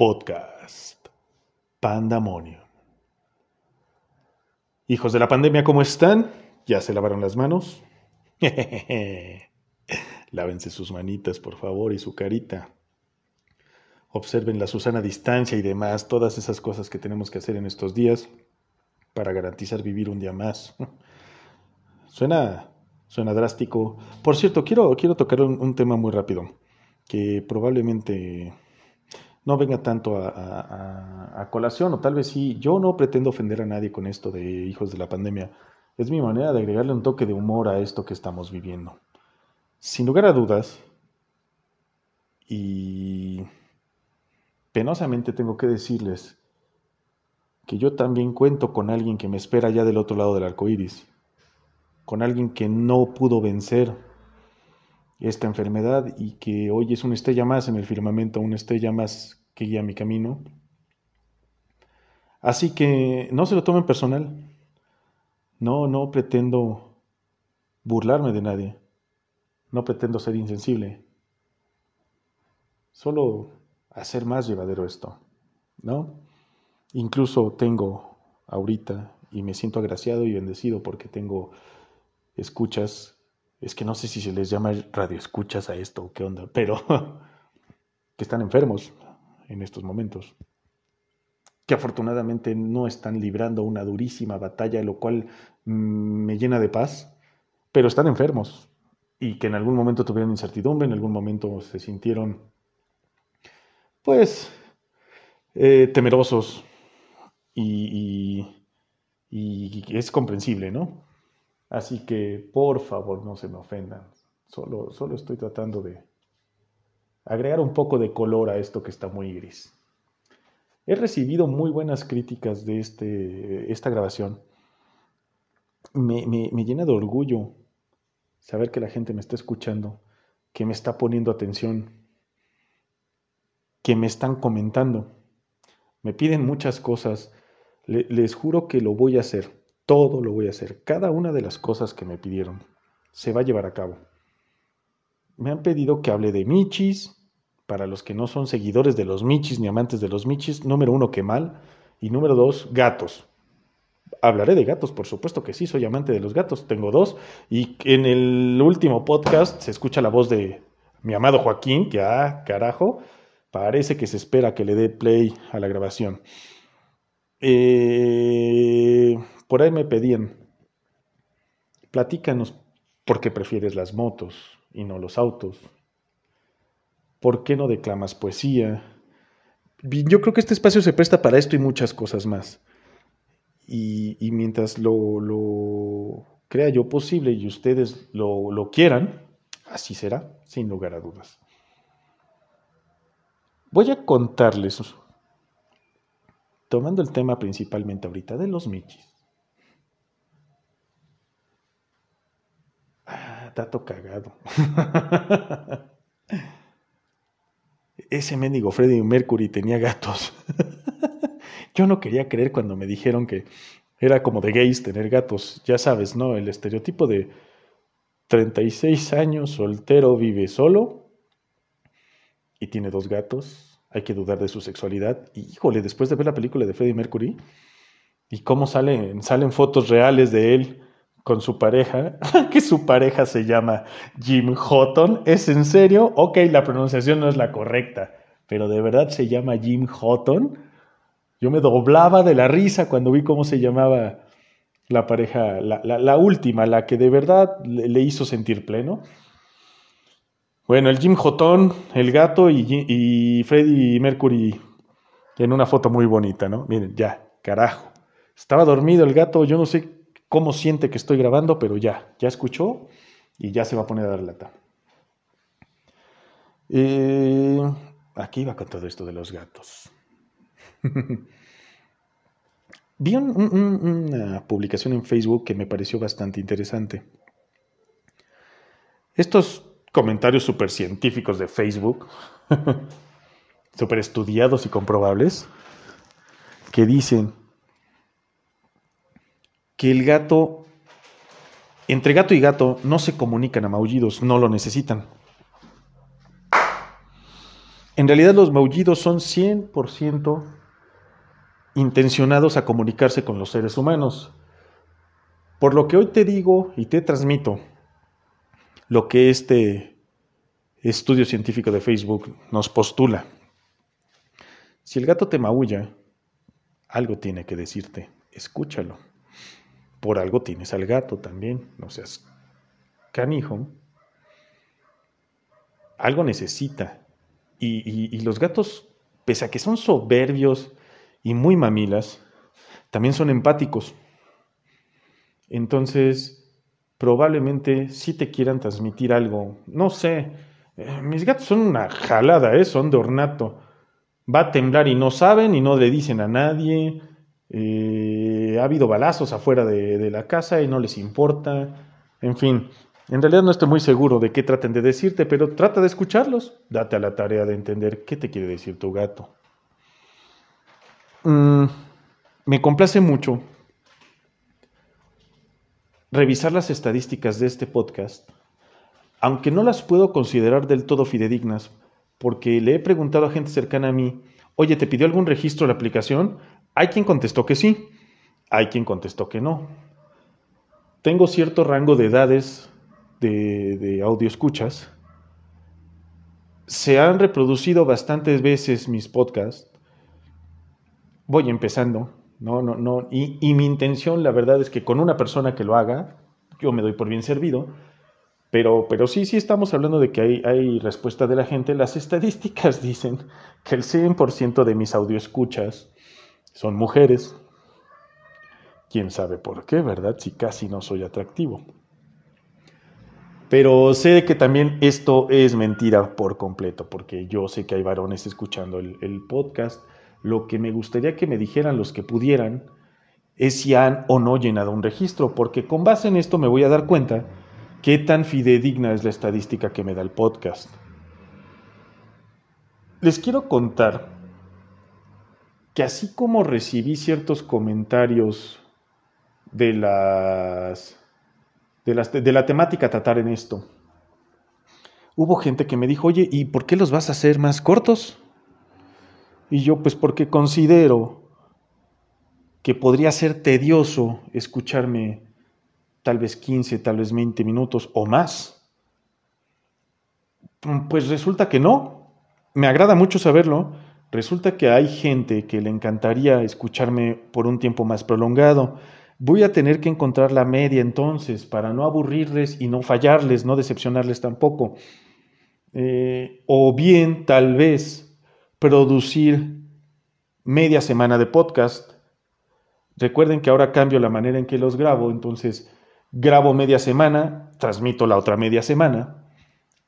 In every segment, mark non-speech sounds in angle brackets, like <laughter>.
Podcast Pandemonium. Hijos de la pandemia, ¿cómo están? ¿Ya se lavaron las manos? <laughs> Lávense sus manitas, por favor, y su carita. Observen la Susana distancia y demás, todas esas cosas que tenemos que hacer en estos días para garantizar vivir un día más. <laughs> Suena, suena drástico. Por cierto, quiero, quiero tocar un tema muy rápido que probablemente no venga tanto a, colación, o tal vez sí, yo no pretendo ofender a nadie con esto de hijos de la pandemia, es mi manera de agregarle un toque de humor a esto que estamos viviendo. Sin lugar a dudas, y penosamente tengo que decirles que yo también cuento con alguien que me espera allá del otro lado del arco iris, con alguien que no pudo vencer esta enfermedad y que hoy es una estrella más en el firmamento, una estrella más que guía mi camino. Así que no se lo tomen personal. No, no pretendo burlarme de nadie. No pretendo ser insensible. Solo hacer más llevadero esto, ¿no? Incluso tengo ahorita y me siento agraciado y bendecido porque tengo escuchas es que no sé si se les llama radioescuchas a esto o qué onda, pero <laughs> que están enfermos en estos momentos, que afortunadamente no están librando una durísima batalla, lo cual mm, me llena de paz, pero están enfermos y que en algún momento tuvieron incertidumbre, en algún momento se sintieron, pues, eh, temerosos y, y es comprensible, ¿no? Así que por favor no se me ofendan. Solo, solo estoy tratando de agregar un poco de color a esto que está muy gris. He recibido muy buenas críticas de este, esta grabación. Me, me llena de orgullo saber que la gente me está escuchando, que me está poniendo atención, que me están comentando. Me piden muchas cosas. les juro que lo voy a hacer todo lo voy a hacer. Cada una de las cosas que me pidieron se va a llevar a cabo. Me han pedido que hable de Michis. Para los que no son seguidores de los Michis ni amantes de los Michis, número uno, que mal. Y número dos, gatos. Hablaré de gatos, por supuesto que sí, soy amante de los gatos, tengo dos. Y en el último podcast se escucha la voz de mi amado Joaquín, que, ah, carajo, parece que se espera que le dé play a la grabación. Eh, por ahí me pedían, platícanos por qué prefieres las motos y no los autos. ¿Por qué no declamas poesía? Yo creo que este espacio se presta para esto y muchas cosas más. Y, mientras lo, crea yo posible y ustedes lo, lo quieran, así será, sin lugar a dudas. Voy a contarles, tomando el tema principalmente ahorita de los michis. dato cagado. <laughs> Ese mendigo Freddie Mercury tenía gatos. <laughs> Yo no quería creer cuando me dijeron que era como de gays tener gatos. Ya sabes, ¿no? El estereotipo de 36 años, soltero, vive solo y tiene dos gatos. Hay que dudar de su sexualidad. Y híjole, después de ver la película de Freddie Mercury y cómo salen, fotos reales de él con su pareja, <laughs> que su pareja se llama Jim Houghton. ¿Es en serio? Ok, la pronunciación no es la correcta, pero de verdad se llama Jim Houghton. Yo me doblaba de la risa cuando vi cómo se llamaba la pareja, la, última, la que de verdad le, hizo sentir pleno. Bueno, el Jim Houghton, el gato y, y Freddie Mercury en una foto muy bonita, ¿no? Miren, ya, carajo. Estaba dormido el gato, yo no sé cómo siente que estoy grabando, pero ya, ya escuchó y ya se va a poner a dar lata. Eh, aquí va con todo esto de los gatos. <laughs> Vi una publicación en Facebook que me pareció bastante interesante. Estos comentarios super científicos de Facebook, <laughs> super estudiados y comprobables, que dicen, que el gato, entre gato y gato, no se comunican a maullidos, no lo necesitan. En realidad los maullidos son 100% intencionados a comunicarse con los seres humanos. Por lo que hoy te digo y te transmito lo que este estudio científico de Facebook nos postula. Si el gato te maulla, algo tiene que decirte, escúchalo. Por algo tienes al gato también, no seas canijo. Algo necesita. Y, y los gatos, pese a que son soberbios y muy mamilas, también son empáticos. Entonces, probablemente sí te quieran transmitir algo. No sé, eh, mis gatos son una jalada, ¿eh? son de ornato. Va a temblar y no saben y no le dicen a nadie. Eh, ha habido balazos afuera de, la casa y no les importa. En fin, en realidad no estoy muy seguro de qué traten de decirte, pero trata de escucharlos. Date a la tarea de entender qué te quiere decir tu gato. Mm, me complace mucho revisar las estadísticas de este podcast, aunque no las puedo considerar del todo fidedignas, porque le he preguntado a gente cercana a mí, oye, ¿te pidió algún registro la aplicación? Hay quien contestó que sí, hay quien contestó que no. Tengo cierto rango de edades de, de audio escuchas. Se han reproducido bastantes veces mis podcasts. Voy empezando, no, no, no. Y, mi intención, la verdad, es que con una persona que lo haga, yo me doy por bien servido. Pero, pero sí, sí estamos hablando de que hay, hay respuesta de la gente. Las estadísticas <laughs> dicen que el 100% de mis audioescuchas son mujeres. Quién sabe por qué, ¿verdad? Si casi no soy atractivo. Pero sé que también esto es mentira por completo, porque yo sé que hay varones escuchando el podcast lo que me gustaría que me dijeran los que pudieran es si han o no llenado un registro, porque con base en esto me voy a dar cuenta qué tan fidedigna es la estadística que me da el podcast. Les quiero contar que así como recibí ciertos comentarios de las de, la temática tratar en esto, hubo gente que me dijo, oye, ¿y por qué los vas a hacer más cortos? Y yo pues porque considero que podría ser tedioso escucharme tal vez 15, tal vez 20 minutos o más. Pues resulta que no. Me agrada mucho saberlo. Resulta que hay gente que le encantaría escucharme por un tiempo más prolongado. Voy a tener que encontrar la media entonces para no aburrirles y no fallarles, no decepcionarles tampoco. Eh, o bien, tal vez, producir media semana de podcast. Recuerden que ahora cambio la manera en que los grabo, entonces grabo media semana, transmito la otra media semana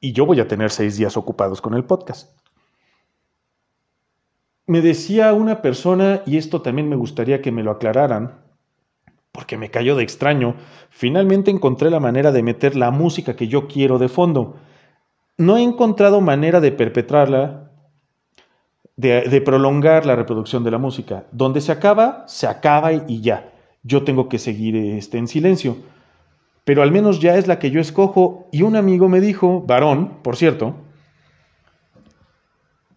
y yo voy a tener seis días ocupados con el podcast. Me decía una persona, y esto también me gustaría que me lo aclararan, porque me cayó de extraño, finalmente encontré la manera de meter la música que yo quiero de fondo. No he encontrado manera de perpetrarla de, prolongar la reproducción de la música. Donde se acaba, se acaba y, ya. Yo tengo que seguir este, en silencio. Pero al menos ya es la que yo escojo. Y un amigo me dijo, varón, por cierto,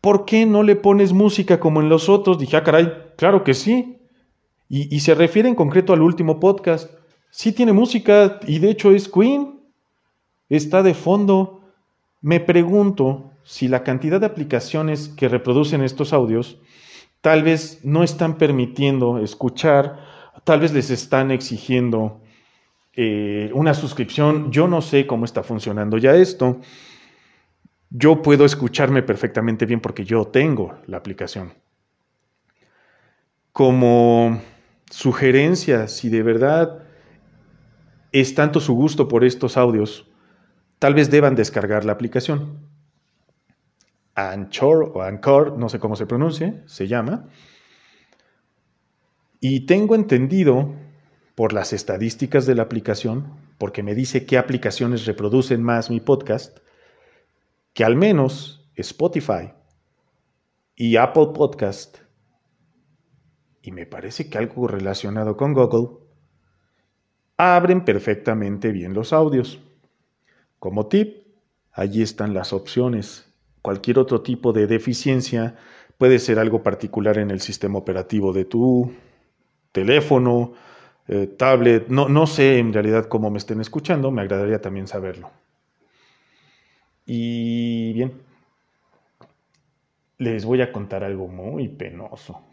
¿por qué no le pones música como en los otros? Dije, ah, caray, claro que sí. Y, y se refiere en concreto al último podcast. Sí tiene música y de hecho es Queen. Está de fondo. Me pregunto si la cantidad de aplicaciones que reproducen estos audios tal vez no están permitiendo escuchar, tal vez les están exigiendo eh, una suscripción. Yo no sé cómo está funcionando ya esto. Yo puedo escucharme perfectamente bien porque yo tengo la aplicación. Como sugerencia, si de verdad es tanto su gusto por estos audios, tal vez deban descargar la aplicación. Anchor o Anchor, no sé cómo se pronuncie, se llama. Y tengo entendido por las estadísticas de la aplicación, porque me dice qué aplicaciones reproducen más mi podcast, que al menos Spotify y Apple Podcast, y me parece que algo relacionado con Google, abren perfectamente bien los audios. Como tip, allí están las opciones cualquier otro tipo de deficiencia, puede ser algo particular en el sistema operativo de tu teléfono, eh, tablet, no, no sé en realidad cómo me estén escuchando, me agradaría también saberlo. Y bien, les voy a contar algo muy penoso.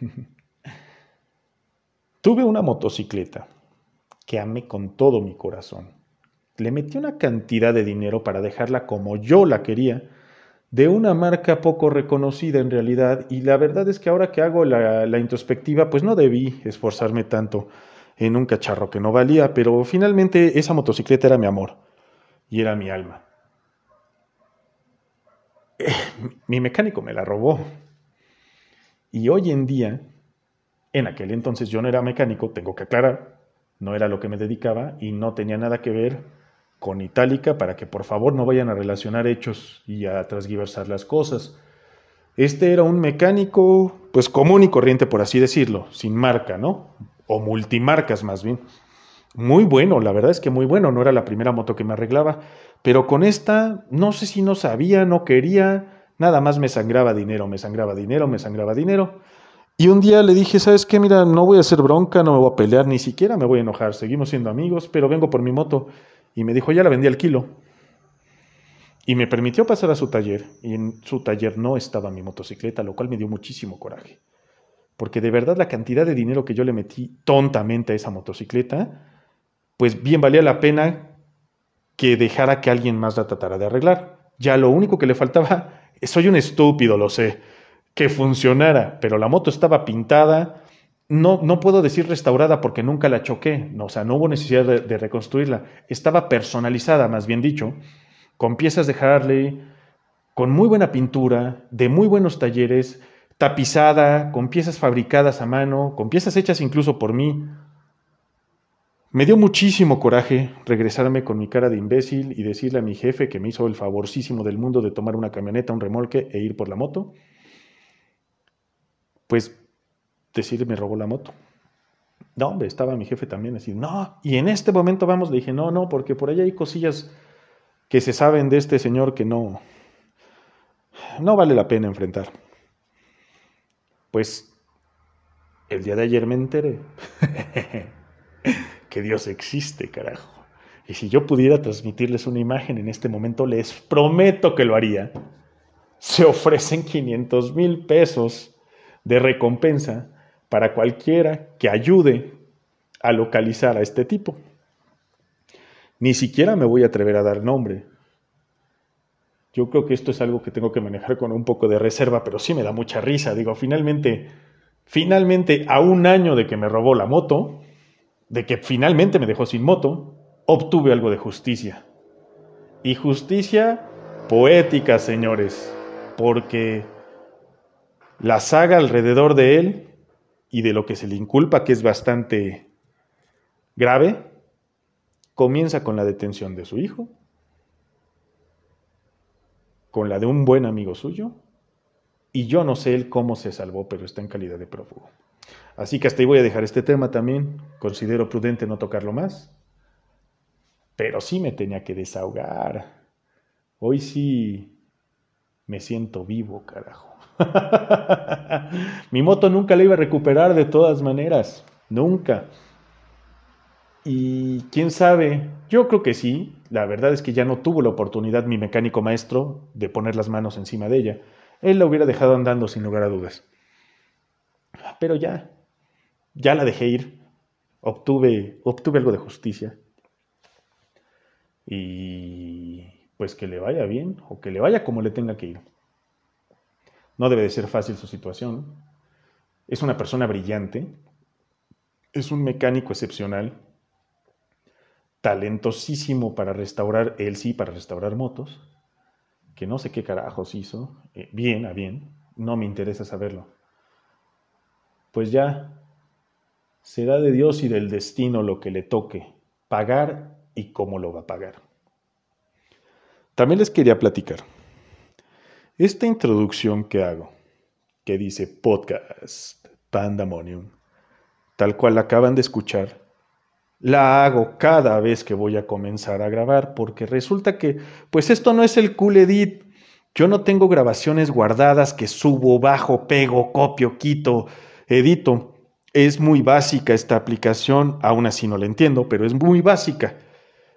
<laughs> Tuve una motocicleta que amé con todo mi corazón. Le metí una cantidad de dinero para dejarla como yo la quería, de una marca poco reconocida en realidad, y la verdad es que ahora que hago la, la introspectiva, pues no debí esforzarme tanto en un cacharro que no valía, pero finalmente esa motocicleta era mi amor y era mi alma. Eh, mi mecánico me la robó. Y hoy en día, en aquel entonces yo no era mecánico, tengo que aclarar, no era lo que me dedicaba y no tenía nada que ver con Itálica para que por favor no vayan a relacionar hechos y a transgiversar las cosas. Este era un mecánico, pues común y corriente, por así decirlo, sin marca, ¿no? o multimarcas más bien. Muy bueno, la verdad es que muy bueno, no era la primera moto que me arreglaba, pero con esta no sé si no sabía, no quería, nada más me sangraba dinero, me sangraba dinero, me sangraba dinero. Y un día le dije, ¿sabes qué? Mira, no voy a hacer bronca, no me voy a pelear, ni siquiera me voy a enojar, seguimos siendo amigos, pero vengo por mi moto. Y me dijo, ya la vendí al kilo. Y me permitió pasar a su taller, y en su taller no estaba mi motocicleta, lo cual me dio muchísimo coraje porque de verdad la cantidad de dinero que yo le metí tontamente a esa motocicleta, pues bien valía la pena que dejara que alguien más la tratara de arreglar. Ya lo único que le faltaba, <laughs> soy un estúpido, lo sé, que funcionara, pero la moto estaba pintada, no, no puedo decir restaurada porque nunca la choqué, o sea, no hubo necesidad de, de reconstruirla, estaba personalizada, más bien dicho, con piezas de Harley, con muy buena pintura, de muy buenos talleres, tapizada, con piezas fabricadas a mano, con piezas hechas incluso por mí. Me dio muchísimo coraje regresarme con mi cara de imbécil y decirle a mi jefe que me hizo el favorcísimo del mundo de tomar una camioneta, un remolque e ir por la moto. Pues decirle me robó la moto. No, estaba mi jefe también así, no, y en este momento vamos, le dije, no, no, porque por ahí hay cosillas que se saben de este señor que no, no vale la pena enfrentar. Pues el día de ayer me enteré <laughs> que Dios existe, carajo. Y si yo pudiera transmitirles una imagen en este momento, les prometo que lo haría. Se ofrecen 500 mil pesos de recompensa para cualquiera que ayude a localizar a este tipo. Ni siquiera me voy a atrever a dar nombre, yo creo que esto es algo que tengo que manejar con un poco de reserva, pero sí me da mucha risa. Digo, finalmente, finalmente, a un año de que me robó la moto, de que finalmente me dejó sin moto, obtuve algo de justicia. Y justicia poética, señores, porque la saga alrededor de él y de lo que se le inculpa, que es bastante grave, comienza con la detención de su hijo, con la de un buen amigo suyo, y yo no sé él cómo se salvó, pero está en calidad de prófugo. Así que hasta ahí voy a dejar este tema también. Considero prudente no tocarlo más. Pero sí me tenía que desahogar. Hoy sí me siento vivo, carajo. <laughs> Mi moto nunca la iba a recuperar de todas maneras. Nunca. Y quién sabe, yo creo que sí. La verdad es que ya no tuvo la oportunidad mi mecánico maestro de poner las manos encima de ella. Él la hubiera dejado andando sin lugar a dudas. Pero ya, ya la dejé ir. Obtuve, obtuve algo de justicia. Y pues que le vaya bien o que le vaya como le tenga que ir. No debe de ser fácil su situación. Es una persona brillante. Es un mecánico excepcional talentosísimo para restaurar, él sí, para restaurar motos, que no sé qué carajos hizo, eh, bien, a bien, no me interesa saberlo. Pues ya, será de Dios y del destino lo que le toque, pagar y cómo lo va a pagar. También les quería platicar. Esta introducción que hago, que dice podcast Pandemonium, tal cual acaban de escuchar, la hago cada vez que voy a comenzar a grabar, porque resulta que, pues esto no es el cool edit Yo no tengo grabaciones guardadas que subo, bajo, pego, copio, quito, edito. Es muy básica esta aplicación, aún así no la entiendo, pero es muy básica.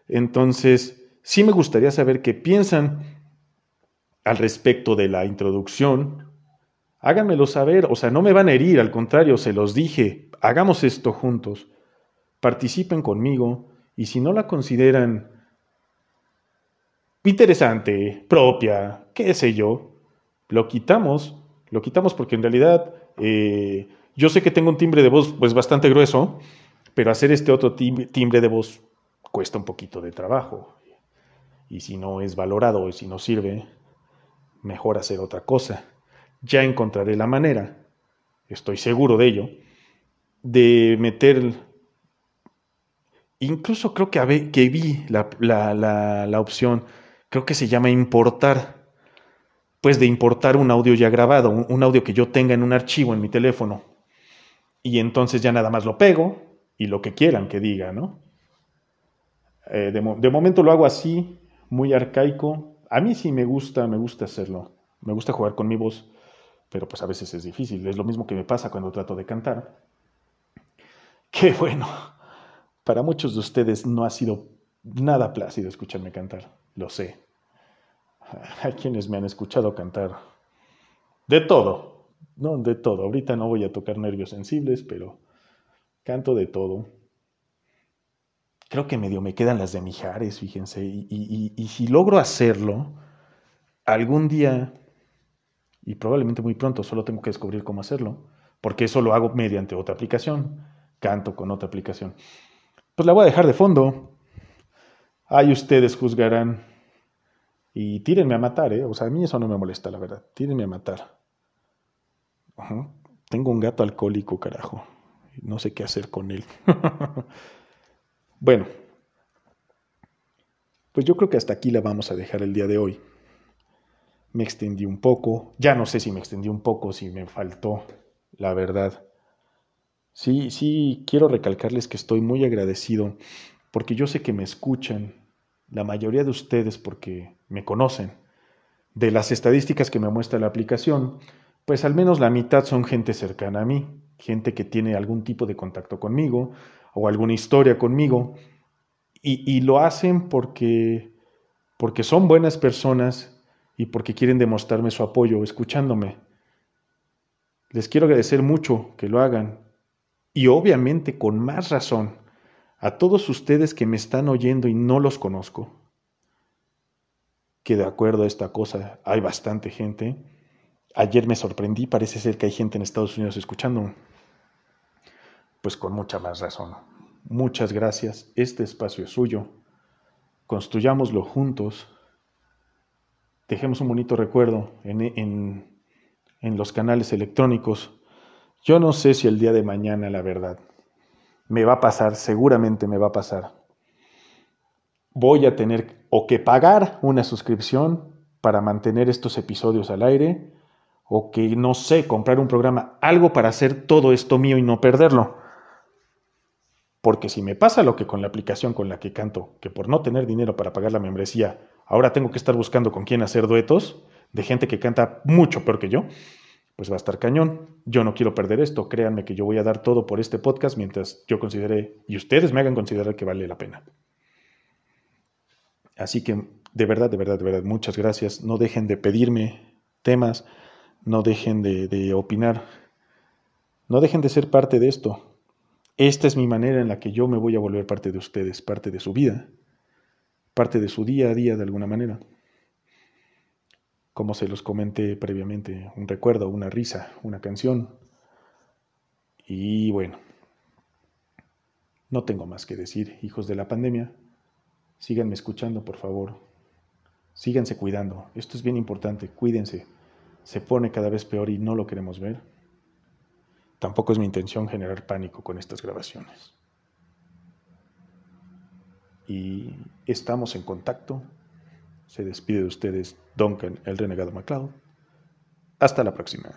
Entonces, sí me gustaría saber qué piensan al respecto de la introducción. Háganmelo saber, o sea, no me van a herir, al contrario, se los dije, hagamos esto juntos. Participen conmigo y si no la consideran interesante, propia, qué sé yo, lo quitamos, lo quitamos porque en realidad eh, yo sé que tengo un timbre de voz pues bastante grueso, pero hacer este otro timbre de voz cuesta un poquito de trabajo. Y si no es valorado y si no sirve, mejor hacer otra cosa. Ya encontraré la manera, estoy seguro de ello, de meter, incluso creo que, que vi la, la opción creo que se llama importar, pues de importar un audio ya grabado, un, audio que yo tenga en un archivo en mi teléfono. Y entonces ya nada más lo pego y lo que quieran que diga, ¿no? Eh, de, momento lo hago así, muy arcaico. A mí sí me gusta, me gusta hacerlo. Me gusta jugar con mi voz, pero pues a veces es difícil. Es lo mismo que me pasa cuando trato de cantar. Qué bueno. Para muchos de ustedes no ha sido nada plácido escucharme cantar lo sé. Hay quienes me han escuchado cantar de todo, no de todo. Ahorita no voy a tocar nervios sensibles, pero canto de todo. Creo que medio me quedan las de Mijares, fíjense. Y, si logro hacerlo, algún día, y probablemente muy pronto, solo tengo que descubrir cómo hacerlo, porque eso lo hago mediante otra aplicación. Canto con otra aplicación. Pues la voy a dejar de fondo Ahí ustedes juzgarán. Y tírenme a matar, ¿eh? O sea, a mí eso no me molesta, la verdad. Tírenme a matar. Tengo un gato alcohólico, carajo. No sé qué hacer con él. <laughs> bueno. Pues yo creo que hasta aquí la vamos a dejar el día de hoy. Me extendí un poco. Ya no sé si me extendí un poco, si me faltó, la verdad. Sí, sí, quiero recalcarles que estoy muy agradecido porque yo sé que me escuchan, la mayoría de ustedes porque me conocen. De las estadísticas que me muestra la aplicación, pues al menos la mitad son gente cercana a mí, gente que tiene algún tipo de contacto conmigo o alguna historia conmigo, y, lo hacen porque, porque son buenas personas y porque quieren demostrarme su apoyo escuchándome. Les quiero agradecer mucho que lo hagan y obviamente con más razón a todos ustedes que me están oyendo y no los conozco, que de acuerdo a esta cosa hay bastante gente. Ayer me sorprendí, parece ser que hay gente en Estados Unidos escuchando. Pues con mucha más razón. Muchas gracias, este espacio es suyo. Construyámoslo juntos. Dejemos un bonito recuerdo en, en, en los canales electrónicos. Yo no sé si el día de mañana, la verdad, me va a pasar, seguramente me va a pasar. Voy a tener o que pagar una suscripción para mantener estos episodios al aire, o que, no sé, comprar un programa, algo para hacer todo esto mío y no perderlo. Porque si me pasa lo que con la aplicación con la que canto, que por no tener dinero para pagar la membresía, ahora tengo que estar buscando con quién hacer duetos de gente que canta mucho peor que yo, pues va a estar cañón. Yo no quiero perder esto. Créanme que yo voy a dar todo por este podcast mientras yo considere y ustedes me hagan considerar que vale la pena. Así que de verdad, de verdad, de verdad, muchas gracias. No dejen de pedirme temas, no dejen de, de opinar, no dejen de ser parte de esto. Esta es mi manera en la que yo me voy a volver parte de ustedes, parte de su vida, parte de su día a día de alguna manera como se los comenté previamente, un recuerdo, una risa, una canción. Y bueno, no tengo más que decir, hijos de la pandemia. Síganme escuchando, por favor. Síganse cuidando. Esto es bien importante. Cuídense. Se pone cada vez peor y no lo queremos ver. Tampoco es mi intención generar pánico con estas grabaciones. Y estamos en contacto. Se despide de ustedes Duncan, el renegado MacLeod. Hasta la próxima.